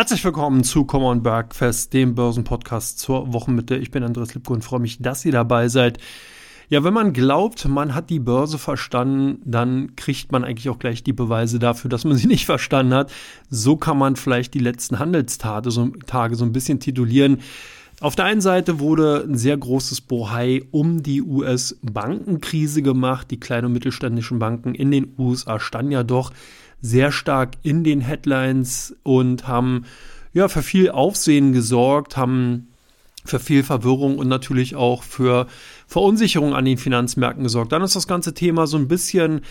Herzlich willkommen zu Come on Bergfest, dem Börsenpodcast zur Wochenmitte. Ich bin Andreas Lipko und freue mich, dass ihr dabei seid. Ja, wenn man glaubt, man hat die Börse verstanden, dann kriegt man eigentlich auch gleich die Beweise dafür, dass man sie nicht verstanden hat. So kann man vielleicht die letzten Handelstage so, Tage so ein bisschen titulieren. Auf der einen Seite wurde ein sehr großes Bohai um die US-Bankenkrise gemacht. Die kleinen und mittelständischen Banken in den USA standen ja doch sehr stark in den Headlines und haben ja für viel Aufsehen gesorgt, haben für viel Verwirrung und natürlich auch für Verunsicherung an den Finanzmärkten gesorgt. Dann ist das ganze Thema so ein bisschen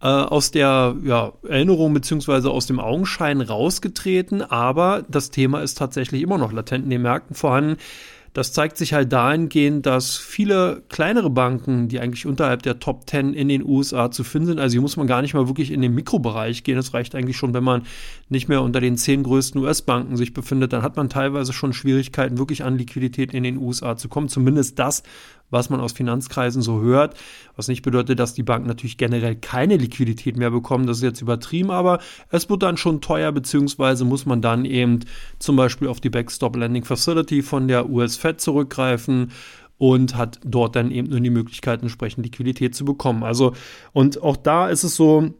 äh, aus der ja, Erinnerung beziehungsweise aus dem Augenschein rausgetreten, aber das Thema ist tatsächlich immer noch latent in den Märkten vorhanden. Das zeigt sich halt dahingehend, dass viele kleinere Banken, die eigentlich unterhalb der Top 10 in den USA zu finden sind, also hier muss man gar nicht mal wirklich in den Mikrobereich gehen. Es reicht eigentlich schon, wenn man nicht mehr unter den zehn größten US-Banken sich befindet, dann hat man teilweise schon Schwierigkeiten, wirklich an Liquidität in den USA zu kommen. Zumindest das, was man aus Finanzkreisen so hört. Was nicht bedeutet, dass die Banken natürlich generell keine Liquidität mehr bekommen. Das ist jetzt übertrieben, aber es wird dann schon teuer, beziehungsweise muss man dann eben zum Beispiel auf die Backstop Lending Facility von der US Fed zurückgreifen und hat dort dann eben nur die Möglichkeit, entsprechend Liquidität zu bekommen. Also, und auch da ist es so,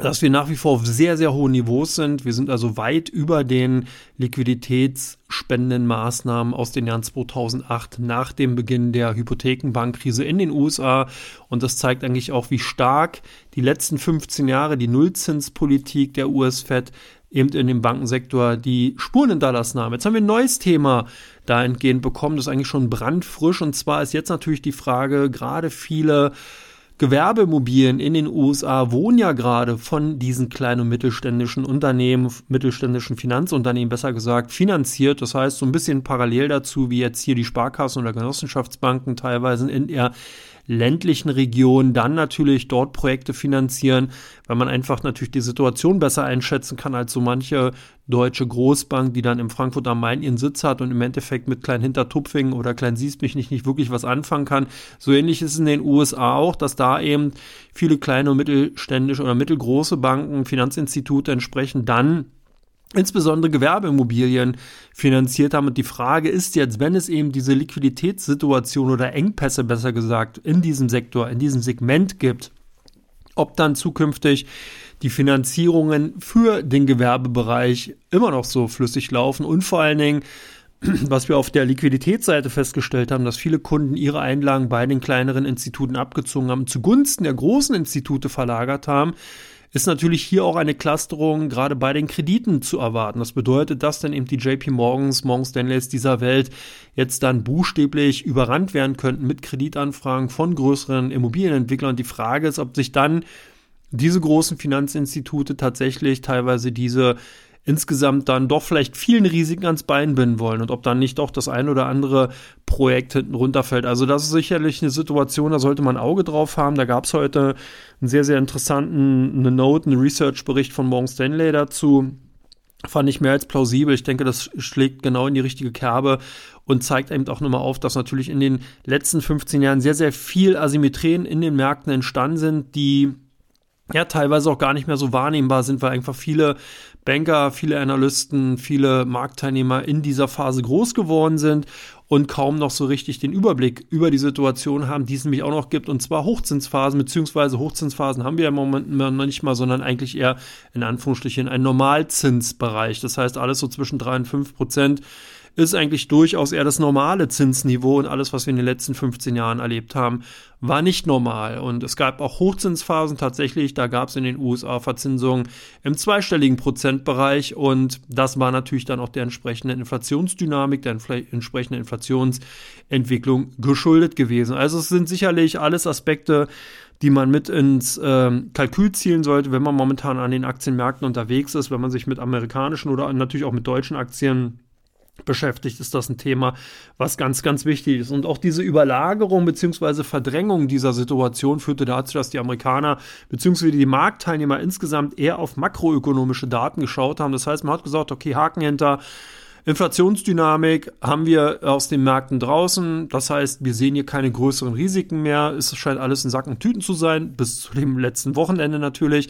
dass wir nach wie vor auf sehr, sehr hohen Niveaus sind. Wir sind also weit über den liquiditätsspendenden Maßnahmen aus den Jahren 2008 nach dem Beginn der Hypothekenbankkrise in den USA. Und das zeigt eigentlich auch, wie stark die letzten 15 Jahre die Nullzinspolitik der US-Fed eben in dem Bankensektor die Spuren hinterlassen haben. Jetzt haben wir ein neues Thema dahingehend bekommen, das ist eigentlich schon brandfrisch. Und zwar ist jetzt natürlich die Frage, gerade viele Gewerbeimmobilien in den USA wohnen ja gerade von diesen kleinen und mittelständischen Unternehmen, mittelständischen Finanzunternehmen besser gesagt, finanziert. Das heißt, so ein bisschen parallel dazu, wie jetzt hier die Sparkassen oder Genossenschaftsbanken teilweise in der ländlichen Regionen dann natürlich dort Projekte finanzieren, weil man einfach natürlich die Situation besser einschätzen kann als so manche deutsche Großbank, die dann in Frankfurt am Main ihren Sitz hat und im Endeffekt mit Klein Hintertupfingen oder Klein Siesmich nicht, nicht wirklich was anfangen kann. So ähnlich ist es in den USA auch, dass da eben viele kleine und mittelständische oder mittelgroße Banken, Finanzinstitute entsprechend dann insbesondere Gewerbeimmobilien finanziert haben. Und die Frage ist jetzt, wenn es eben diese Liquiditätssituation oder Engpässe besser gesagt in diesem Sektor, in diesem Segment gibt, ob dann zukünftig die Finanzierungen für den Gewerbebereich immer noch so flüssig laufen und vor allen Dingen, was wir auf der Liquiditätsseite festgestellt haben, dass viele Kunden ihre Einlagen bei den kleineren Instituten abgezogen haben, zugunsten der großen Institute verlagert haben, ist natürlich hier auch eine Clusterung gerade bei den Krediten zu erwarten. Das bedeutet, dass dann eben die JP Morgans, Morgan Stanleys dieser Welt jetzt dann buchstäblich überrannt werden könnten mit Kreditanfragen von größeren Immobilienentwicklern. Die Frage ist, ob sich dann diese großen Finanzinstitute tatsächlich teilweise diese insgesamt dann doch vielleicht vielen Risiken ans Bein binden wollen und ob dann nicht doch das ein oder andere Projekt hinten runterfällt. Also das ist sicherlich eine Situation, da sollte man ein Auge drauf haben. Da gab es heute einen sehr, sehr interessanten eine Note, einen Research-Bericht von Morgan Stanley dazu. Fand ich mehr als plausibel. Ich denke, das schlägt genau in die richtige Kerbe und zeigt eben auch nochmal auf, dass natürlich in den letzten 15 Jahren sehr, sehr viel Asymmetrien in den Märkten entstanden sind, die ja teilweise auch gar nicht mehr so wahrnehmbar sind, weil einfach viele Banker, viele Analysten, viele Marktteilnehmer in dieser Phase groß geworden sind und kaum noch so richtig den Überblick über die Situation haben, die es nämlich auch noch gibt, und zwar Hochzinsphasen, beziehungsweise Hochzinsphasen haben wir im Moment noch nicht mal, sondern eigentlich eher in Anführungsstrichen ein Normalzinsbereich. Das heißt, alles so zwischen drei und fünf Prozent ist eigentlich durchaus eher das normale Zinsniveau und alles, was wir in den letzten 15 Jahren erlebt haben, war nicht normal. Und es gab auch Hochzinsphasen tatsächlich, da gab es in den USA Verzinsungen im zweistelligen Prozentbereich und das war natürlich dann auch der entsprechenden Inflationsdynamik, der entsprechenden Inflationsentwicklung geschuldet gewesen. Also es sind sicherlich alles Aspekte, die man mit ins ähm, Kalkül zielen sollte, wenn man momentan an den Aktienmärkten unterwegs ist, wenn man sich mit amerikanischen oder natürlich auch mit deutschen Aktien beschäftigt, ist das ein Thema, was ganz, ganz wichtig ist. Und auch diese Überlagerung bzw. Verdrängung dieser Situation führte dazu, dass die Amerikaner bzw. die Marktteilnehmer insgesamt eher auf makroökonomische Daten geschaut haben. Das heißt, man hat gesagt, okay, Haken hinter. Inflationsdynamik haben wir aus den Märkten draußen. Das heißt, wir sehen hier keine größeren Risiken mehr. Es scheint alles in Sacken und Tüten zu sein, bis zu dem letzten Wochenende natürlich.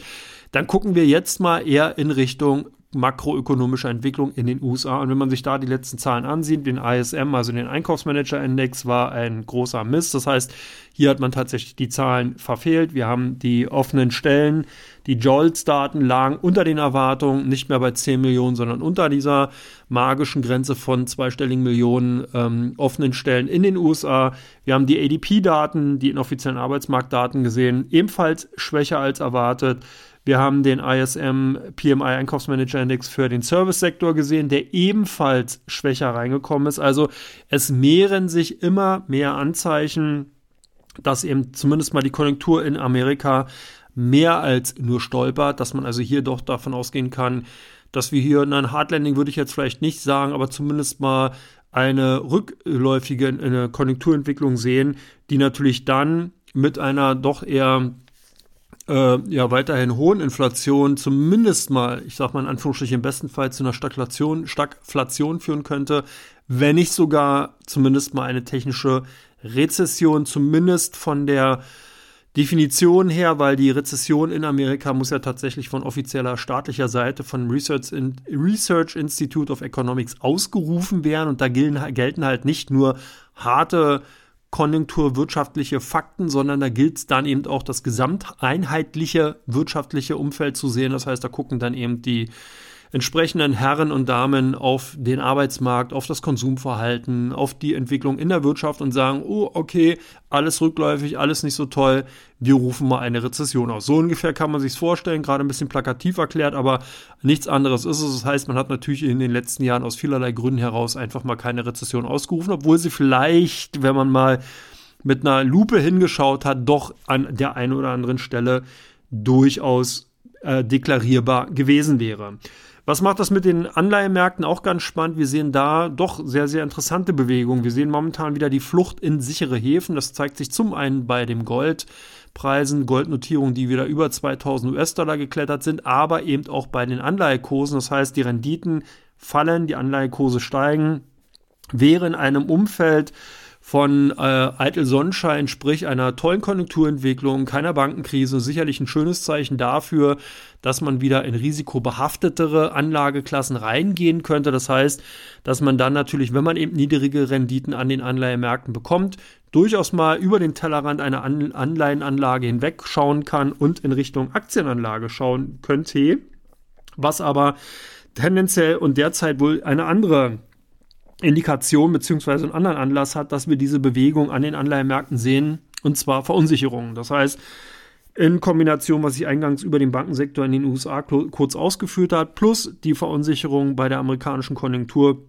Dann gucken wir jetzt mal eher in Richtung makroökonomischer Entwicklung in den USA. Und wenn man sich da die letzten Zahlen ansieht, den ISM, also den Einkaufsmanager-Index, war ein großer Mist. Das heißt, hier hat man tatsächlich die Zahlen verfehlt. Wir haben die offenen Stellen, die JOLTS-Daten lagen unter den Erwartungen, nicht mehr bei 10 Millionen, sondern unter dieser magischen Grenze von zweistelligen Millionen ähm, offenen Stellen in den USA. Wir haben die ADP-Daten, die inoffiziellen Arbeitsmarktdaten gesehen, ebenfalls schwächer als erwartet. Wir haben den ISM PMI Einkaufsmanager Index für den Service-Sektor gesehen, der ebenfalls schwächer reingekommen ist. Also es mehren sich immer mehr Anzeichen, dass eben zumindest mal die Konjunktur in Amerika mehr als nur stolpert, dass man also hier doch davon ausgehen kann, dass wir hier, ein Hardlanding würde ich jetzt vielleicht nicht sagen, aber zumindest mal eine rückläufige eine Konjunkturentwicklung sehen, die natürlich dann mit einer doch eher äh, ja weiterhin hohen Inflation zumindest mal, ich sag mal in Anführungsstrichen im besten Fall zu einer Stagflation, Stagflation führen könnte, wenn nicht sogar zumindest mal eine technische Rezession, zumindest von der Definition her, weil die Rezession in Amerika muss ja tatsächlich von offizieller staatlicher Seite von Research, in, Research Institute of Economics ausgerufen werden und da gelten, gelten halt nicht nur harte konjunkturwirtschaftliche Fakten, sondern da gilt es dann eben auch das gesamteinheitliche wirtschaftliche Umfeld zu sehen. Das heißt, da gucken dann eben die entsprechenden Herren und Damen auf den Arbeitsmarkt, auf das Konsumverhalten, auf die Entwicklung in der Wirtschaft und sagen, oh, okay, alles rückläufig, alles nicht so toll, wir rufen mal eine Rezession aus. So ungefähr kann man sich vorstellen, gerade ein bisschen plakativ erklärt, aber nichts anderes ist es. Das heißt, man hat natürlich in den letzten Jahren aus vielerlei Gründen heraus einfach mal keine Rezession ausgerufen, obwohl sie vielleicht, wenn man mal mit einer Lupe hingeschaut hat, doch an der einen oder anderen Stelle durchaus äh, deklarierbar gewesen wäre. Was macht das mit den Anleihemärkten auch ganz spannend? Wir sehen da doch sehr, sehr interessante Bewegungen. Wir sehen momentan wieder die Flucht in sichere Häfen. Das zeigt sich zum einen bei dem Goldpreisen, Goldnotierungen, die wieder über 2000 US-Dollar geklettert sind, aber eben auch bei den Anleihekursen. Das heißt, die Renditen fallen, die Anleihekurse steigen. Wäre in einem Umfeld von äh, eitel Sonnenschein, sprich einer tollen Konjunkturentwicklung, keiner Bankenkrise, sicherlich ein schönes Zeichen dafür, dass man wieder in risikobehaftetere Anlageklassen reingehen könnte. Das heißt, dass man dann natürlich, wenn man eben niedrige Renditen an den Anleihemärkten bekommt, durchaus mal über den Tellerrand einer an Anleihenanlage hinweg schauen kann und in Richtung Aktienanlage schauen könnte. Was aber tendenziell und derzeit wohl eine andere Indikation beziehungsweise einen anderen Anlass hat, dass wir diese Bewegung an den Anleihenmärkten sehen, und zwar Verunsicherungen. Das heißt, in Kombination, was ich eingangs über den Bankensektor in den USA kurz ausgeführt habe, plus die Verunsicherung bei der amerikanischen Konjunktur,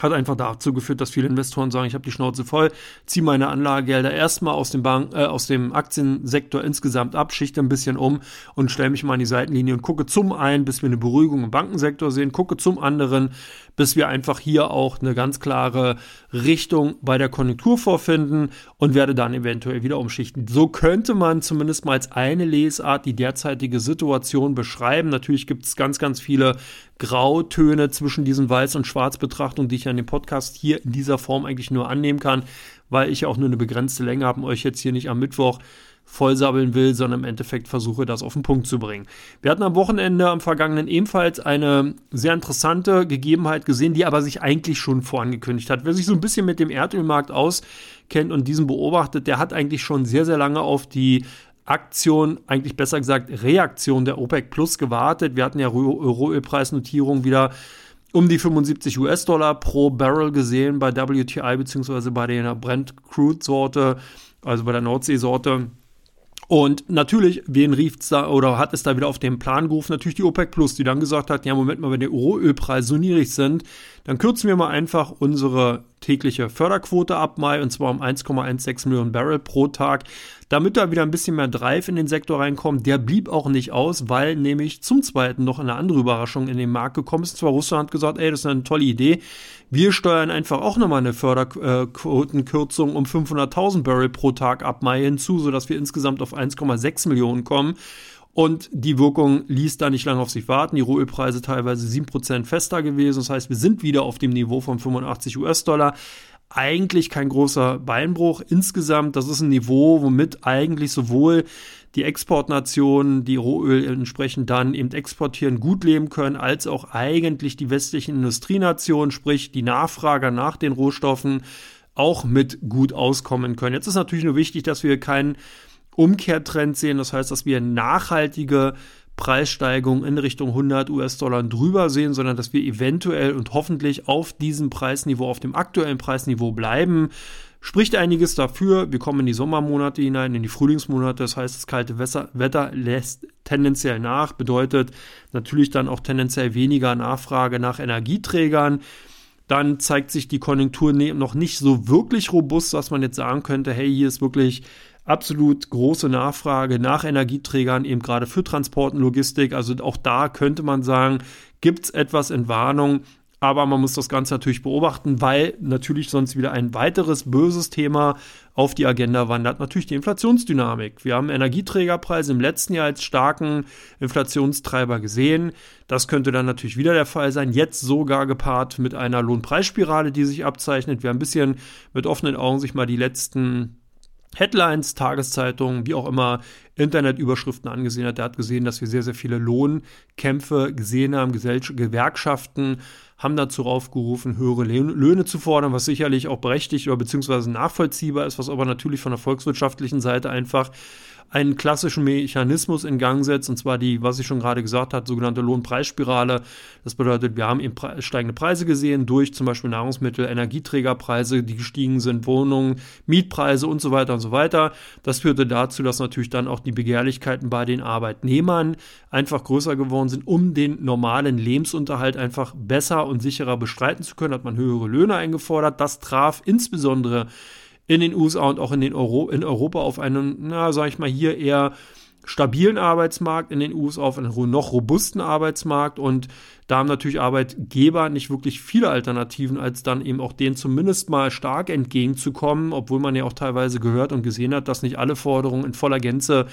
hat einfach dazu geführt, dass viele Investoren sagen, ich habe die Schnauze voll, ziehe meine Anlagegelder erstmal aus dem Bank, äh, aus dem Aktiensektor insgesamt ab, schichte ein bisschen um und stelle mich mal an die Seitenlinie und gucke zum einen, bis wir eine Beruhigung im Bankensektor sehen, gucke zum anderen, bis wir einfach hier auch eine ganz klare Richtung bei der Konjunktur vorfinden und werde dann eventuell wieder umschichten. So könnte man zumindest mal als eine Lesart die derzeitige Situation beschreiben. Natürlich gibt es ganz, ganz viele Grautöne zwischen diesen Weiß- und Schwarzbetrachtungen, die ich an dem Podcast hier in dieser Form eigentlich nur annehmen kann, weil ich auch nur eine begrenzte Länge habe und euch jetzt hier nicht am Mittwoch vollsabbeln will, sondern im Endeffekt versuche, das auf den Punkt zu bringen. Wir hatten am Wochenende, am vergangenen ebenfalls eine sehr interessante Gegebenheit gesehen, die aber sich eigentlich schon vorangekündigt hat. Wer sich so ein bisschen mit dem Erdölmarkt auskennt und diesen beobachtet, der hat eigentlich schon sehr, sehr lange auf die Aktion, eigentlich besser gesagt Reaktion der OPEC Plus gewartet. Wir hatten ja Rohölpreisnotierung wieder um die 75 US-Dollar pro Barrel gesehen bei WTI beziehungsweise bei der Brent Crude Sorte, also bei der Nordsee-Sorte. Und natürlich, wen rief es da oder hat es da wieder auf den Plan gerufen? Natürlich die OPEC Plus, die dann gesagt hat, ja, Moment mal, wenn die Rohölpreise so niedrig sind, dann kürzen wir mal einfach unsere tägliche Förderquote ab Mai und zwar um 1,16 Millionen Barrel pro Tag, damit da wieder ein bisschen mehr Drive in den Sektor reinkommt. Der blieb auch nicht aus, weil nämlich zum zweiten noch eine andere Überraschung in den Markt gekommen ist. Zwar Russland hat gesagt, ey, das ist eine tolle Idee. Wir steuern einfach auch nochmal eine Förderquotenkürzung um 500.000 Barrel pro Tag ab Mai hinzu, sodass wir insgesamt auf 1,6 Millionen kommen. Und die Wirkung ließ da nicht lange auf sich warten. Die Rohölpreise teilweise 7% fester gewesen. Das heißt, wir sind wieder auf dem Niveau von 85 US-Dollar. eigentlich kein großer Beinbruch. Insgesamt, das ist ein Niveau, womit eigentlich sowohl die Exportnationen, die Rohöl entsprechend dann eben exportieren, gut leben können, als auch eigentlich die westlichen Industrienationen, sprich die Nachfrager nach den Rohstoffen, auch mit gut auskommen können. Jetzt ist natürlich nur wichtig, dass wir keinen Umkehrtrend sehen. Das heißt, dass wir nachhaltige Preissteigerungen in Richtung 100 US-Dollar drüber sehen, sondern dass wir eventuell und hoffentlich auf diesem Preisniveau, auf dem aktuellen Preisniveau bleiben. Spricht einiges dafür. Wir kommen in die Sommermonate hinein, in die Frühlingsmonate. Das heißt, das kalte Wetter lässt tendenziell nach, bedeutet natürlich dann auch tendenziell weniger Nachfrage nach Energieträgern. Dann zeigt sich die Konjunktur ne-, noch nicht so wirklich robust, dass man jetzt sagen könnte, hey, hier ist wirklich absolut große Nachfrage nach Energieträgern, eben gerade für Transport und Logistik. Also auch da könnte man sagen, gibt es etwas in Warnung. Aber man muss das Ganze natürlich beobachten, weil natürlich sonst wieder ein weiteres böses Thema auf die Agenda wandert. Natürlich die Inflationsdynamik. Wir haben Energieträgerpreise im letzten Jahr als starken Inflationstreiber gesehen. Das könnte dann natürlich wieder der Fall sein. Jetzt sogar gepaart mit einer Lohnpreisspirale, die sich abzeichnet. Wir haben ein bisschen mit offenen Augen sich mal die letzten Headlines, Tageszeitungen, wie auch immer, Internetüberschriften angesehen hat. Der hat gesehen, dass wir sehr, sehr viele Lohnkämpfe gesehen haben. Gewerkschaften haben dazu aufgerufen, höhere Löhne zu fordern, was sicherlich auch berechtigt oder beziehungsweise nachvollziehbar ist, was aber natürlich von der volkswirtschaftlichen Seite einfach einen klassischen Mechanismus in Gang setzt, und zwar die, was ich schon gerade gesagt habe, sogenannte Lohnpreisspirale. Das bedeutet, wir haben eben steigende Preise gesehen durch zum Beispiel Nahrungsmittel, Energieträgerpreise, die gestiegen sind, Wohnungen, Mietpreise und so weiter und so weiter. Das führte dazu, dass natürlich dann auch die Begehrlichkeiten bei den Arbeitnehmern einfach größer geworden sind, um den normalen Lebensunterhalt einfach besser und sicherer bestreiten zu können, hat man höhere Löhne eingefordert. Das traf insbesondere in den USA und auch in, den Euro in Europa auf einen, na, sag ich mal, hier eher stabilen Arbeitsmarkt, in den USA auf einen noch robusten Arbeitsmarkt und da haben natürlich Arbeitgeber nicht wirklich viele Alternativen, als dann eben auch denen zumindest mal stark entgegenzukommen, obwohl man ja auch teilweise gehört und gesehen hat, dass nicht alle Forderungen in voller Gänze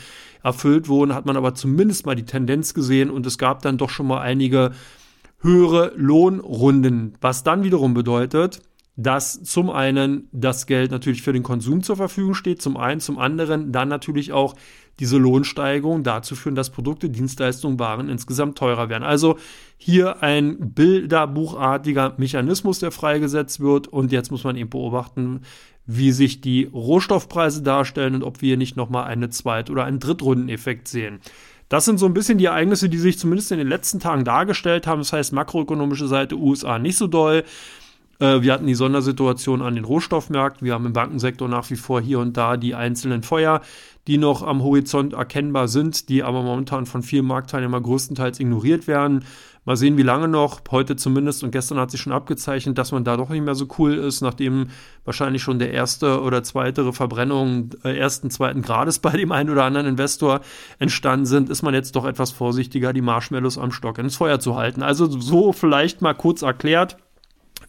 erfüllt wurden, hat man aber zumindest mal die Tendenz gesehen und es gab dann doch schon mal einige höhere Lohnrunden, was dann wiederum bedeutet, dass zum einen das Geld natürlich für den Konsum zur Verfügung steht, zum einen, zum anderen dann natürlich auch diese Lohnsteigerung dazu führen, dass Produkte, Dienstleistungen, Waren insgesamt teurer werden. Also hier ein bilderbuchartiger Mechanismus, der freigesetzt wird und jetzt muss man eben beobachten, wie sich die Rohstoffpreise darstellen und ob wir nicht nochmal eine Zweit- oder einen Drittrundeneffekt sehen. Das sind so ein bisschen die Ereignisse, die sich zumindest in den letzten Tagen dargestellt haben. Das heißt, makroökonomische Seite USA nicht so doll. Äh, wir hatten die Sondersituation an den Rohstoffmärkten. Wir haben im Bankensektor nach wie vor hier und da die einzelnen Feuer, die noch am Horizont erkennbar sind, die aber momentan von vielen Marktteilnehmern größtenteils ignoriert werden. Mal sehen, wie lange noch. Heute zumindest und gestern hat sich schon abgezeichnet, dass man da doch nicht mehr so cool ist, nachdem wahrscheinlich schon der erste oder zweite Verbrennung äh, ersten, zweiten Grades bei dem einen oder anderen Investor entstanden sind, ist man jetzt doch etwas vorsichtiger, die Marshmallows am Stock ins Feuer zu halten. Also so vielleicht mal kurz erklärt.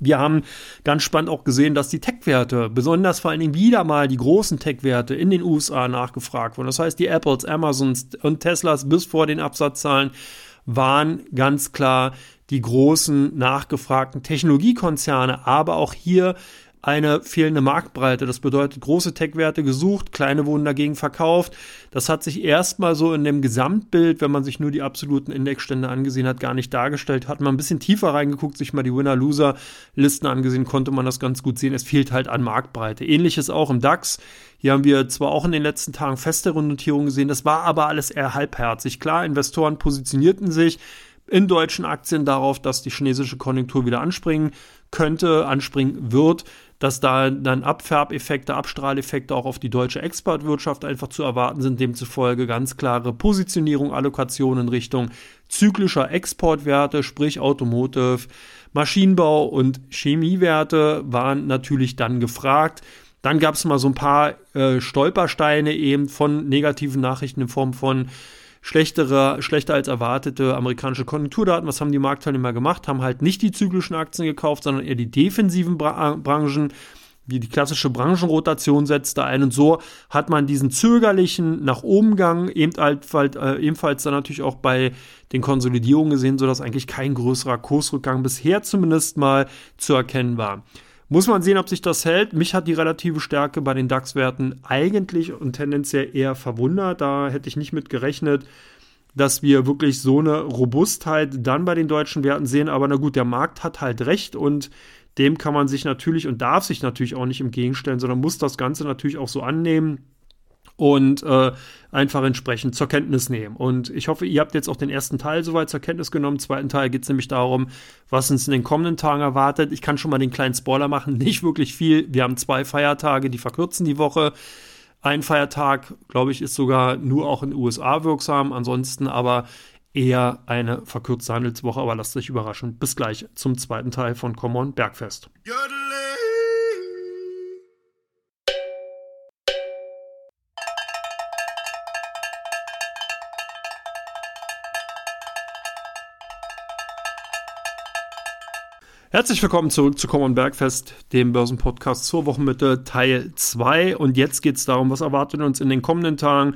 Wir haben ganz spannend auch gesehen, dass die Tech-Werte, besonders vor allen Dingen wieder mal die großen Tech-Werte in den USA nachgefragt wurden. Das heißt, die Apples, Amazons und Teslas bis vor den Absatzzahlen waren ganz klar die großen nachgefragten Technologiekonzerne, aber auch hier eine fehlende Marktbreite. Das bedeutet, große Tech-Werte gesucht, kleine wurden dagegen verkauft. Das hat sich erstmal so in dem Gesamtbild, wenn man sich nur die absoluten Indexstände angesehen hat, gar nicht dargestellt. Hat man ein bisschen tiefer reingeguckt, sich mal die Winner-Loser-Listen angesehen, konnte man das ganz gut sehen. Es fehlt halt an Marktbreite. Ähnliches auch im DAX. Hier haben wir zwar auch in den letzten Tagen festere Notierungen gesehen, das war aber alles eher halbherzig. Klar, Investoren positionierten sich in deutschen Aktien darauf, dass die chinesische Konjunktur wieder anspringen könnte, anspringen wird dass da dann Abfärbeffekte, Abstrahleffekte auch auf die deutsche Exportwirtschaft einfach zu erwarten sind. Demzufolge ganz klare Positionierung, Allokation in Richtung zyklischer Exportwerte, sprich Automotive, Maschinenbau und Chemiewerte waren natürlich dann gefragt. Dann gab es mal so ein paar äh, Stolpersteine eben von negativen Nachrichten in Form von schlechtere, schlechter als erwartete amerikanische Konjunkturdaten. Was haben die Marktteilnehmer gemacht? Haben halt nicht die zyklischen Aktien gekauft, sondern eher die defensiven Bra Branchen wie die klassische Branchenrotation setzte ein und so hat man diesen zögerlichen nach oben Gang ebenfalls, äh, ebenfalls dann natürlich auch bei den Konsolidierungen gesehen, sodass eigentlich kein größerer Kursrückgang bisher zumindest mal zu erkennen war. Muss man sehen, ob sich das hält. Mich hat die relative Stärke bei den DAX-Werten eigentlich und tendenziell eher verwundert. Da hätte ich nicht mit gerechnet, dass wir wirklich so eine Robustheit dann bei den deutschen Werten sehen. Aber na gut, der Markt hat halt recht und dem kann man sich natürlich und darf sich natürlich auch nicht entgegenstellen, sondern muss das Ganze natürlich auch so annehmen und äh, einfach entsprechend zur Kenntnis nehmen. Und ich hoffe, ihr habt jetzt auch den ersten Teil soweit zur Kenntnis genommen. Im zweiten Teil geht es nämlich darum, was uns in den kommenden Tagen erwartet. Ich kann schon mal den kleinen Spoiler machen, nicht wirklich viel. Wir haben zwei Feiertage, die verkürzen die Woche. Ein Feiertag, glaube ich, ist sogar nur auch in den USA wirksam. Ansonsten aber eher eine verkürzte Handelswoche. Aber lasst euch überraschen. Bis gleich zum zweiten Teil von Common Bergfest. Jodele. Herzlich willkommen zurück zu Common Bergfest, dem Börsenpodcast zur Wochenmitte Teil 2. Und jetzt geht es darum, was erwartet uns in den kommenden Tagen.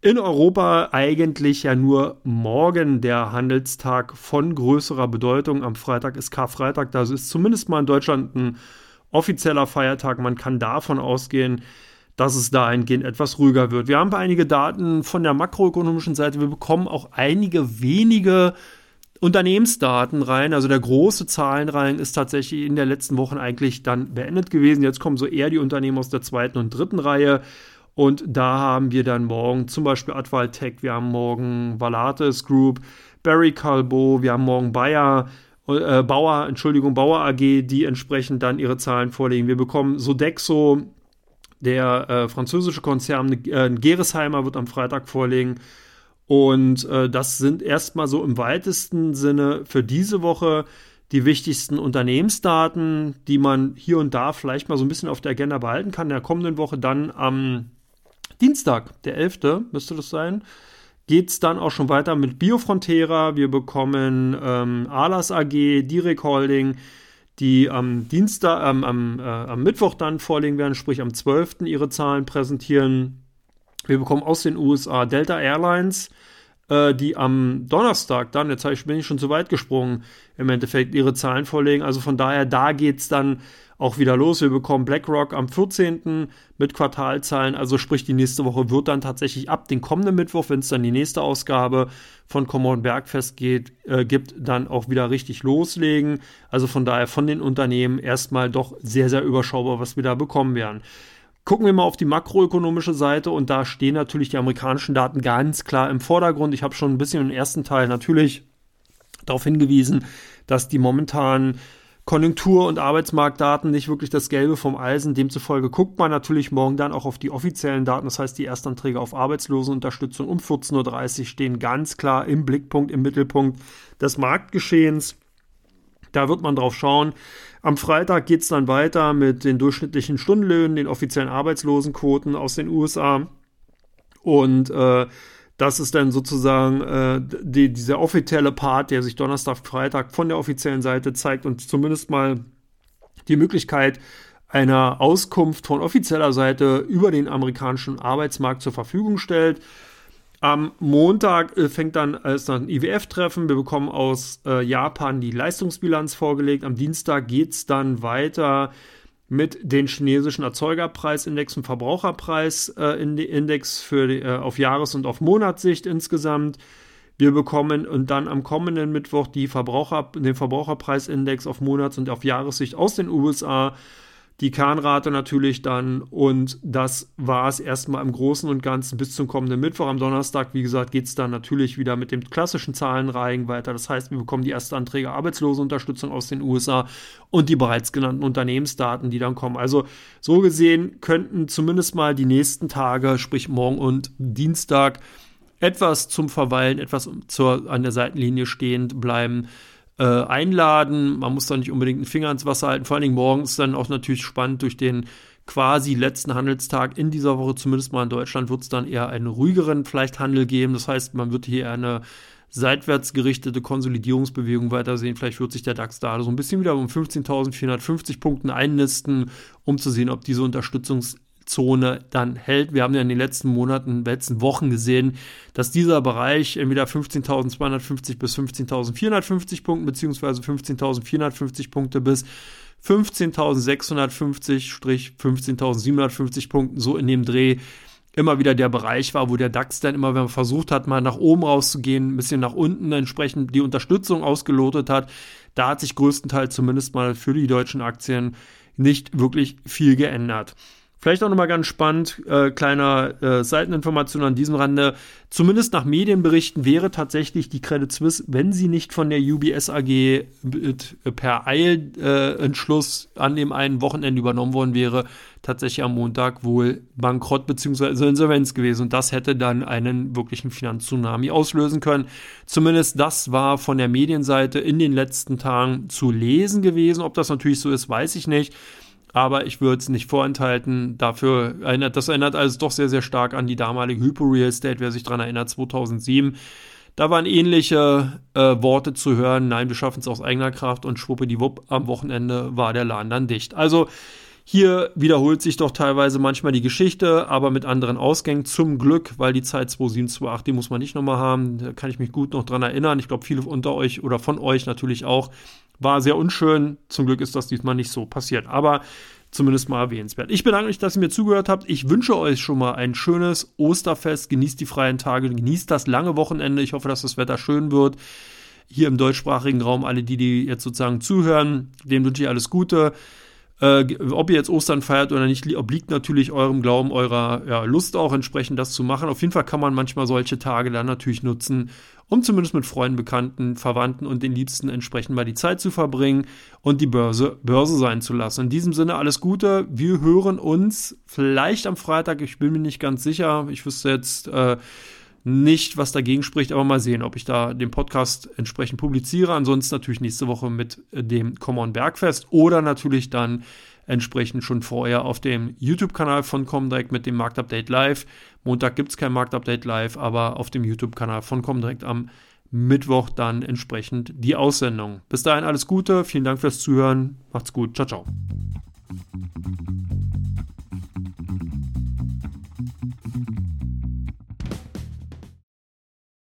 In Europa eigentlich ja nur morgen der Handelstag von größerer Bedeutung. Am Freitag ist Karfreitag, das ist zumindest mal in Deutschland ein offizieller Feiertag. Man kann davon ausgehen, dass es dahingehend etwas ruhiger wird. Wir haben einige Daten von der makroökonomischen Seite. Wir bekommen auch einige wenige Unternehmensdaten rein. Also der große Zahlenreihen ist tatsächlich in der letzten Woche eigentlich dann beendet gewesen. Jetzt kommen so eher die Unternehmen aus der zweiten und dritten Reihe. Und da haben wir dann morgen zum Beispiel Advaltech, wir haben morgen Valates Group, Barry Calbo, wir haben morgen Bayer, äh, Bauer, Entschuldigung, Bauer AG, die entsprechend dann ihre Zahlen vorlegen. Wir bekommen Sodexo, der äh, französische Konzern, äh, Geresheimer wird am Freitag vorlegen. Und äh, das sind erstmal so im weitesten Sinne für diese Woche die wichtigsten Unternehmensdaten, die man hier und da vielleicht mal so ein bisschen auf der Agenda behalten kann. In der kommenden Woche dann am Dienstag, der 11. müsste das sein, geht es dann auch schon weiter mit Biofrontera. Wir bekommen ähm, Alas AG, Direk Holding, die am Dienstag, ähm, am, äh, am Mittwoch dann vorlegen werden, sprich am 12. ihre Zahlen präsentieren. Wir bekommen aus den USA Delta Airlines, äh, die am Donnerstag dann, jetzt ich, bin ich schon zu weit gesprungen, im Endeffekt ihre Zahlen vorlegen. Also von daher, da geht es dann auch wieder los. Wir bekommen BlackRock am 14. mit Quartalzahlen. Also sprich, die nächste Woche wird dann tatsächlich ab den kommenden Mittwoch, wenn es dann die nächste Ausgabe von Common Bergfest geht, äh, gibt, dann auch wieder richtig loslegen. Also von daher von den Unternehmen erstmal doch sehr, sehr überschaubar, was wir da bekommen werden. Gucken wir mal auf die makroökonomische Seite und da stehen natürlich die amerikanischen Daten ganz klar im Vordergrund. Ich habe schon ein bisschen im ersten Teil natürlich darauf hingewiesen, dass die momentanen Konjunktur- und Arbeitsmarktdaten nicht wirklich das Gelbe vom Eisen. Demzufolge guckt man natürlich morgen dann auch auf die offiziellen Daten. Das heißt, die Erstanträge auf Arbeitslosenunterstützung um 14.30 Uhr stehen ganz klar im Blickpunkt, im Mittelpunkt des Marktgeschehens. Da wird man drauf schauen. Am Freitag geht es dann weiter mit den durchschnittlichen Stundenlöhnen, den offiziellen Arbeitslosenquoten aus den USA. Und äh, das ist dann sozusagen äh, die, dieser offizielle Part, der sich Donnerstag, Freitag von der offiziellen Seite zeigt und zumindest mal die Möglichkeit einer Auskunft von offizieller Seite über den amerikanischen Arbeitsmarkt zur Verfügung stellt. Am Montag äh, fängt dann als ein IWF-Treffen. Wir bekommen aus äh, Japan die Leistungsbilanz vorgelegt. Am Dienstag geht es dann weiter mit den chinesischen Erzeugerpreisindex und Verbraucherpreisindex die, äh, auf Jahres- und auf Monatssicht insgesamt. Wir bekommen und dann am kommenden Mittwoch die Verbraucher, den Verbraucherpreisindex auf Monats- und auf Jahressicht aus den USA die Kernrate natürlich dann und das war es erstmal im Großen und Ganzen bis zum kommenden Mittwoch. Am Donnerstag, wie gesagt, geht es dann natürlich wieder mit dem klassischen Zahlenreihen weiter. Das heißt, wir bekommen die ersten Anträge Arbeitslosenunterstützung aus den USA und die bereits genannten Unternehmensdaten, die dann kommen. Also so gesehen könnten zumindest mal die nächsten Tage, sprich morgen und Dienstag, etwas zum Verweilen, etwas zur, an der Seitenlinie stehend bleiben äh, einladen. Man muss da nicht unbedingt einen Finger ins Wasser halten. Vor allen Dingen morgens dann auch natürlich spannend durch den quasi letzten Handelstag in dieser Woche, zumindest mal in Deutschland, wird es dann eher einen ruhigeren vielleicht Handel geben. Das heißt, man wird hier eine seitwärts gerichtete Konsolidierungsbewegung weitersehen. Vielleicht wird sich der DAX da so ein bisschen wieder um 15.450 Punkten einnisten, um zu sehen, ob diese Unterstützungs Zone dann hält. Wir haben ja in den letzten Monaten, letzten Wochen gesehen, dass dieser Bereich entweder 15.250 bis 15.450 Punkten beziehungsweise 15.450 Punkte bis 15.650-15.750 Punkten, so in dem Dreh immer wieder der Bereich war, wo der DAX dann immer, wenn man versucht hat, mal nach oben rauszugehen, ein bisschen nach unten entsprechend die Unterstützung ausgelotet hat. Da hat sich größtenteils zumindest mal für die deutschen Aktien nicht wirklich viel geändert. Vielleicht auch nochmal ganz spannend, äh, kleiner äh, Seiteninformation an diesem Rande. Zumindest nach Medienberichten wäre tatsächlich die Credit Suisse, wenn sie nicht von der UBS AG äh, per Eilentschluss äh, an dem einen Wochenende übernommen worden wäre, tatsächlich am Montag wohl bankrott bzw. Insolvenz gewesen. Und das hätte dann einen wirklichen Finanztsunami auslösen können. Zumindest das war von der Medienseite in den letzten Tagen zu lesen gewesen. Ob das natürlich so ist, weiß ich nicht aber ich würde es nicht vorenthalten. Dafür erinnert, das erinnert also doch sehr, sehr stark an die damalige Hypo Real Estate, wer sich daran erinnert, 2007. Da waren ähnliche äh, Worte zu hören. Nein, wir schaffen es aus eigener Kraft und schwuppdiwupp, am Wochenende war der Laden dann dicht. Also hier wiederholt sich doch teilweise manchmal die Geschichte, aber mit anderen Ausgängen. Zum Glück, weil die Zeit 2728, die muss man nicht nochmal haben. Da kann ich mich gut noch dran erinnern. Ich glaube, viele unter euch oder von euch natürlich auch. War sehr unschön. Zum Glück ist das diesmal nicht so passiert. Aber zumindest mal erwähnenswert. Ich bedanke mich, dass ihr mir zugehört habt. Ich wünsche euch schon mal ein schönes Osterfest. Genießt die freien Tage, genießt das lange Wochenende. Ich hoffe, dass das Wetter schön wird. Hier im deutschsprachigen Raum, alle, die, die jetzt sozusagen zuhören, dem wünsche ich alles Gute. Äh, ob ihr jetzt Ostern feiert oder nicht, obliegt natürlich eurem Glauben, eurer ja, Lust auch entsprechend das zu machen. Auf jeden Fall kann man manchmal solche Tage dann natürlich nutzen, um zumindest mit Freunden, Bekannten, Verwandten und den Liebsten entsprechend mal die Zeit zu verbringen und die Börse Börse sein zu lassen. In diesem Sinne alles Gute. Wir hören uns vielleicht am Freitag. Ich bin mir nicht ganz sicher. Ich wüsste jetzt äh, nicht, was dagegen spricht, aber mal sehen, ob ich da den Podcast entsprechend publiziere. Ansonsten natürlich nächste Woche mit dem Common Bergfest oder natürlich dann entsprechend schon vorher auf dem YouTube-Kanal von Comdirect mit dem Marktupdate Live. Montag gibt es kein Marktupdate Live, aber auf dem YouTube-Kanal von Comdirect am Mittwoch dann entsprechend die Aussendung. Bis dahin alles Gute, vielen Dank fürs Zuhören, macht's gut, ciao, ciao.